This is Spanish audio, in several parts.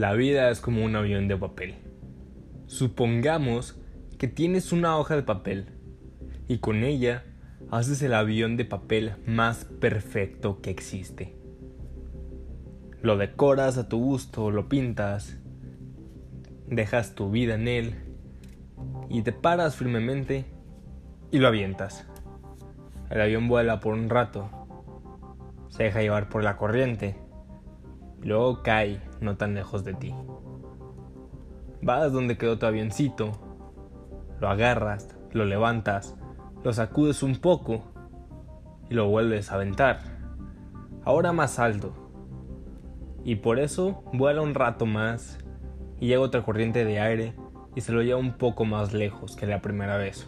La vida es como un avión de papel. Supongamos que tienes una hoja de papel y con ella haces el avión de papel más perfecto que existe. Lo decoras a tu gusto, lo pintas, dejas tu vida en él y te paras firmemente y lo avientas. El avión vuela por un rato, se deja llevar por la corriente, luego cae no tan lejos de ti. Vas donde quedó tu avioncito, lo agarras, lo levantas, lo sacudes un poco y lo vuelves a aventar. Ahora más alto. Y por eso vuela un rato más y llega otra corriente de aire y se lo lleva un poco más lejos que la primera vez.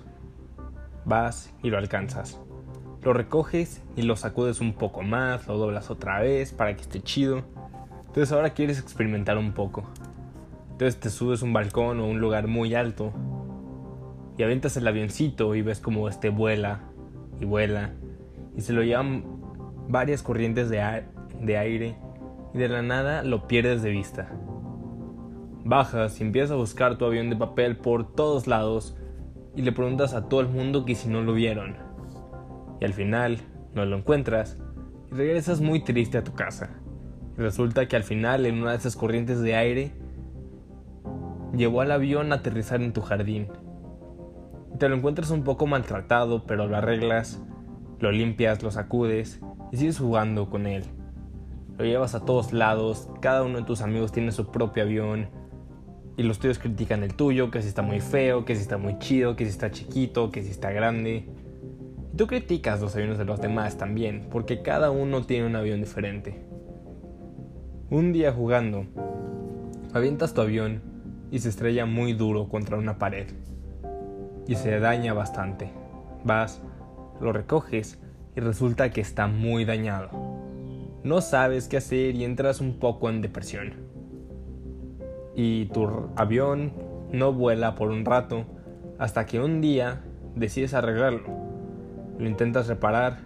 Vas y lo alcanzas. Lo recoges y lo sacudes un poco más, lo doblas otra vez para que esté chido. Entonces ahora quieres experimentar un poco. Entonces te subes a un balcón o un lugar muy alto y avientas el avioncito y ves como este vuela y vuela y se lo llevan varias corrientes de, de aire y de la nada lo pierdes de vista. Bajas y empiezas a buscar tu avión de papel por todos lados y le preguntas a todo el mundo que si no lo vieron. Y al final no lo encuentras y regresas muy triste a tu casa. Resulta que al final en una de esas corrientes de aire llevó al avión a aterrizar en tu jardín. Te lo encuentras un poco maltratado, pero lo arreglas, lo limpias, lo sacudes y sigues jugando con él. Lo llevas a todos lados, cada uno de tus amigos tiene su propio avión y los tuyos critican el tuyo, que si está muy feo, que si está muy chido, que si está chiquito, que si está grande. Y tú criticas los aviones de los demás también, porque cada uno tiene un avión diferente. Un día jugando, avientas tu avión y se estrella muy duro contra una pared y se daña bastante. Vas, lo recoges y resulta que está muy dañado. No sabes qué hacer y entras un poco en depresión. Y tu avión no vuela por un rato hasta que un día decides arreglarlo. Lo intentas reparar,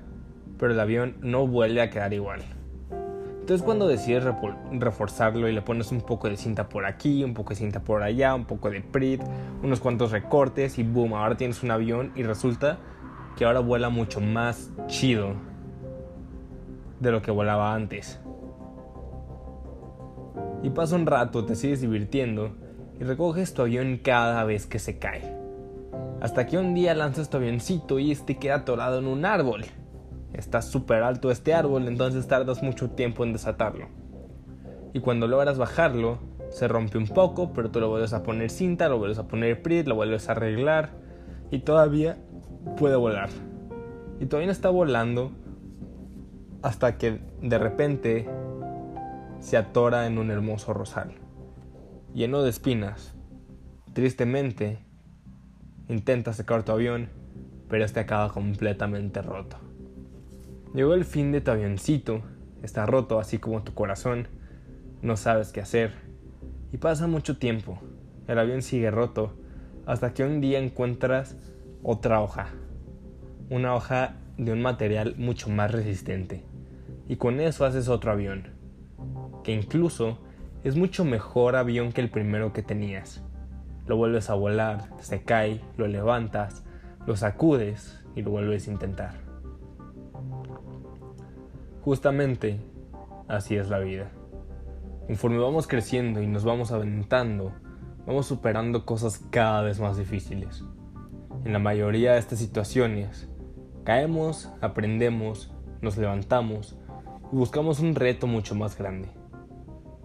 pero el avión no vuelve a quedar igual. Entonces cuando decides reforzarlo y le pones un poco de cinta por aquí, un poco de cinta por allá, un poco de PRIT, unos cuantos recortes y boom, ahora tienes un avión y resulta que ahora vuela mucho más chido de lo que volaba antes. Y pasa un rato, te sigues divirtiendo y recoges tu avión cada vez que se cae. Hasta que un día lanzas tu avioncito y este queda atorado en un árbol está súper alto este árbol, entonces tardas mucho tiempo en desatarlo. Y cuando logras bajarlo, se rompe un poco, pero tú lo vuelves a poner cinta, lo vuelves a poner PRIT, lo vuelves a arreglar y todavía puede volar. Y todavía está volando hasta que de repente se atora en un hermoso rosal, lleno de espinas. Tristemente, intenta sacar tu avión, pero este acaba completamente roto. Llegó el fin de tu avioncito, está roto así como tu corazón, no sabes qué hacer. Y pasa mucho tiempo, el avión sigue roto, hasta que un día encuentras otra hoja, una hoja de un material mucho más resistente. Y con eso haces otro avión, que incluso es mucho mejor avión que el primero que tenías. Lo vuelves a volar, se cae, lo levantas, lo sacudes y lo vuelves a intentar. Justamente así es la vida. Conforme vamos creciendo y nos vamos aventando, vamos superando cosas cada vez más difíciles. En la mayoría de estas situaciones, caemos, aprendemos, nos levantamos y buscamos un reto mucho más grande.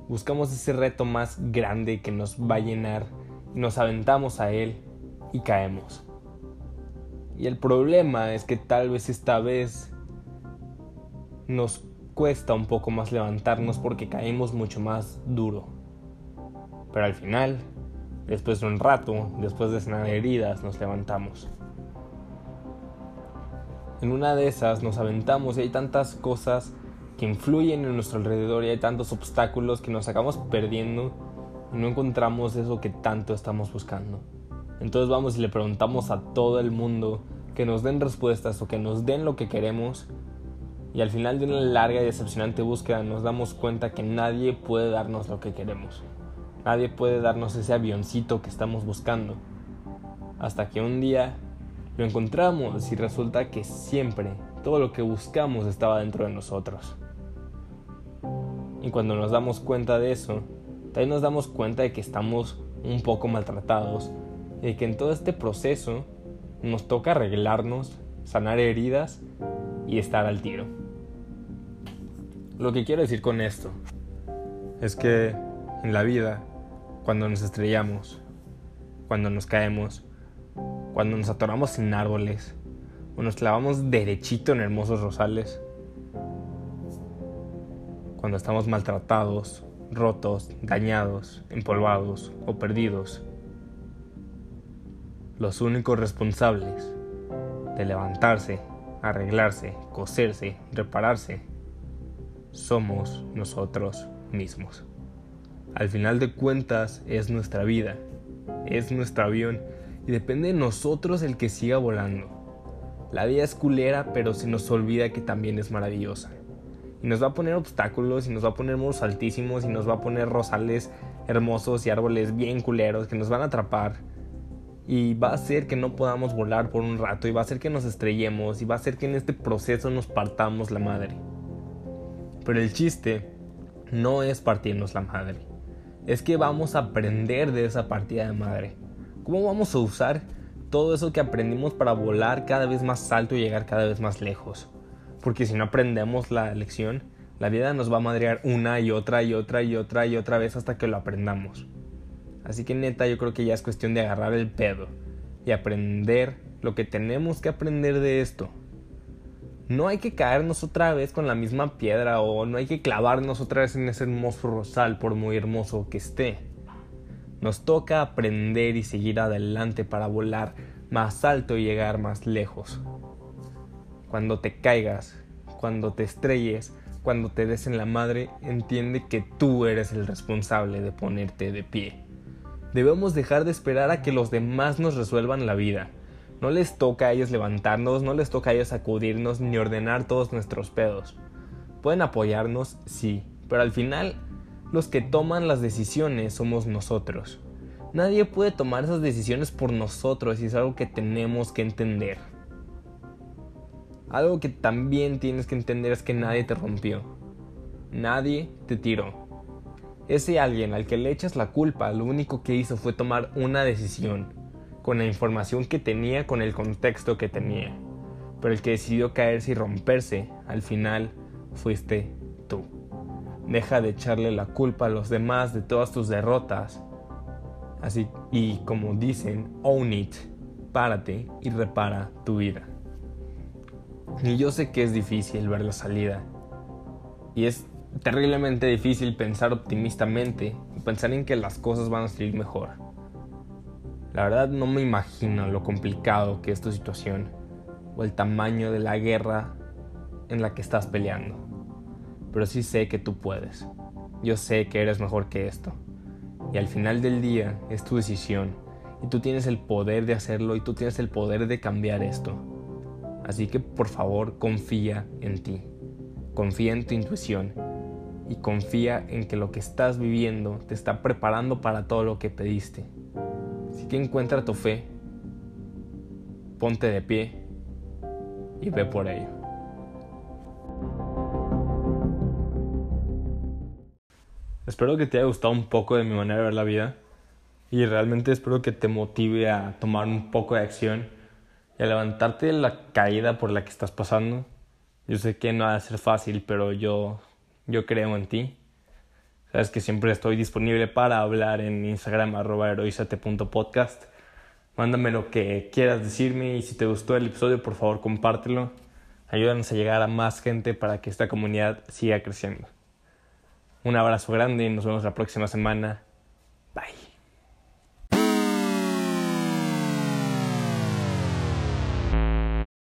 Buscamos ese reto más grande que nos va a llenar y nos aventamos a él y caemos. Y el problema es que tal vez esta vez nos cuesta un poco más levantarnos porque caemos mucho más duro. Pero al final, después de un rato, después de sanar heridas, nos levantamos. En una de esas nos aventamos y hay tantas cosas que influyen en nuestro alrededor y hay tantos obstáculos que nos acabamos perdiendo y no encontramos eso que tanto estamos buscando. Entonces vamos y le preguntamos a todo el mundo que nos den respuestas o que nos den lo que queremos y al final de una larga y decepcionante búsqueda nos damos cuenta que nadie puede darnos lo que queremos. Nadie puede darnos ese avioncito que estamos buscando. Hasta que un día lo encontramos y resulta que siempre todo lo que buscamos estaba dentro de nosotros. Y cuando nos damos cuenta de eso, también nos damos cuenta de que estamos un poco maltratados y que en todo este proceso nos toca arreglarnos, sanar heridas y estar al tiro. Lo que quiero decir con esto es que en la vida cuando nos estrellamos, cuando nos caemos, cuando nos atoramos en árboles o nos clavamos derechito en hermosos rosales, cuando estamos maltratados, rotos, dañados, empolvados o perdidos. Los únicos responsables de levantarse, arreglarse, coserse, repararse, somos nosotros mismos. Al final de cuentas es nuestra vida, es nuestro avión y depende de nosotros el que siga volando. La vida es culera, pero se nos olvida que también es maravillosa. Y nos va a poner obstáculos, y nos va a poner muros altísimos, y nos va a poner rosales hermosos y árboles bien culeros que nos van a atrapar. Y va a hacer que no podamos volar por un rato, y va a hacer que nos estrellemos, y va a hacer que en este proceso nos partamos la madre. Pero el chiste no es partirnos la madre es que vamos a aprender de esa partida de madre. ¿Cómo vamos a usar todo eso que aprendimos para volar cada vez más alto y llegar cada vez más lejos? Porque si no aprendemos la lección, la vida nos va a madrear una y otra y otra y otra y otra vez hasta que lo aprendamos. Así que neta, yo creo que ya es cuestión de agarrar el pedo y aprender lo que tenemos que aprender de esto no hay que caernos otra vez con la misma piedra o no hay que clavarnos otra vez en ese hermoso rosal por muy hermoso que esté. Nos toca aprender y seguir adelante para volar más alto y llegar más lejos. Cuando te caigas, cuando te estrelles, cuando te des en la madre, entiende que tú eres el responsable de ponerte de pie. Debemos dejar de esperar a que los demás nos resuelvan la vida no les toca a ellos levantarnos, no les toca a ellos sacudirnos ni ordenar todos nuestros pedos. Pueden apoyarnos, sí, pero al final los que toman las decisiones somos nosotros. Nadie puede tomar esas decisiones por nosotros y es algo que tenemos que entender. Algo que también tienes que entender es que nadie te rompió. Nadie te tiró. Ese alguien al que le echas la culpa lo único que hizo fue tomar una decisión con la información que tenía, con el contexto que tenía. Pero el que decidió caerse y romperse, al final, fuiste tú. Deja de echarle la culpa a los demás de todas tus derrotas. Así, y como dicen, own it, párate y repara tu vida. Y yo sé que es difícil ver la salida. Y es terriblemente difícil pensar optimistamente y pensar en que las cosas van a salir mejor. La verdad no me imagino lo complicado que es tu situación o el tamaño de la guerra en la que estás peleando. Pero sí sé que tú puedes. Yo sé que eres mejor que esto. Y al final del día es tu decisión. Y tú tienes el poder de hacerlo y tú tienes el poder de cambiar esto. Así que por favor confía en ti. Confía en tu intuición. Y confía en que lo que estás viviendo te está preparando para todo lo que pediste. Así que encuentra tu fe, ponte de pie y ve por ello. Espero que te haya gustado un poco de mi manera de ver la vida y realmente espero que te motive a tomar un poco de acción y a levantarte de la caída por la que estás pasando. Yo sé que no va a ser fácil, pero yo, yo creo en ti Sabes que siempre estoy disponible para hablar en Instagram arroba heroizate.podcast. Mándame lo que quieras decirme y si te gustó el episodio por favor compártelo. Ayúdanos a llegar a más gente para que esta comunidad siga creciendo. Un abrazo grande y nos vemos la próxima semana. Bye.